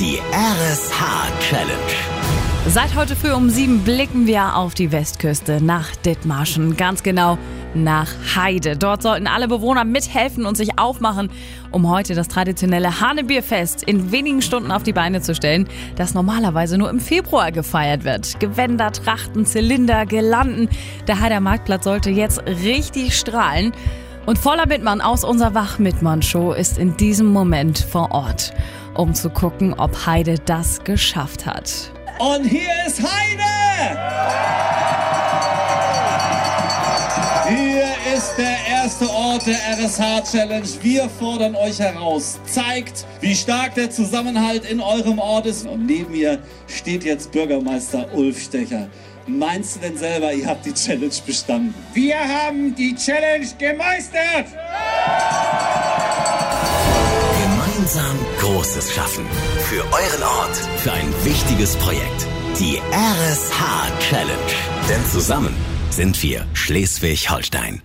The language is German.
Die RSH Challenge. Seit heute früh um sieben blicken wir auf die Westküste nach Dithmarschen. Ganz genau nach Heide. Dort sollten alle Bewohner mithelfen und sich aufmachen, um heute das traditionelle Hanebierfest in wenigen Stunden auf die Beine zu stellen, das normalerweise nur im Februar gefeiert wird. Gewänder, Trachten, Zylinder, Girlanden. Der Heider Marktplatz sollte jetzt richtig strahlen. Und voller Mitmann aus unserer Wach-Mitmann-Show ist in diesem Moment vor Ort, um zu gucken, ob Heide das geschafft hat. Und hier ist Heide! Hier ist der erste Ort der RSH Challenge. Wir fordern euch heraus. Zeigt, wie stark der Zusammenhalt in eurem Ort ist. Und neben mir steht jetzt Bürgermeister Ulf Stecher. Meinst du denn selber, ihr habt die Challenge bestanden? Wir haben die Challenge gemeistert! Gemeinsam Großes schaffen. Für euren Ort. Für ein wichtiges Projekt. Die RSH Challenge. Denn zusammen sind wir Schleswig-Holstein.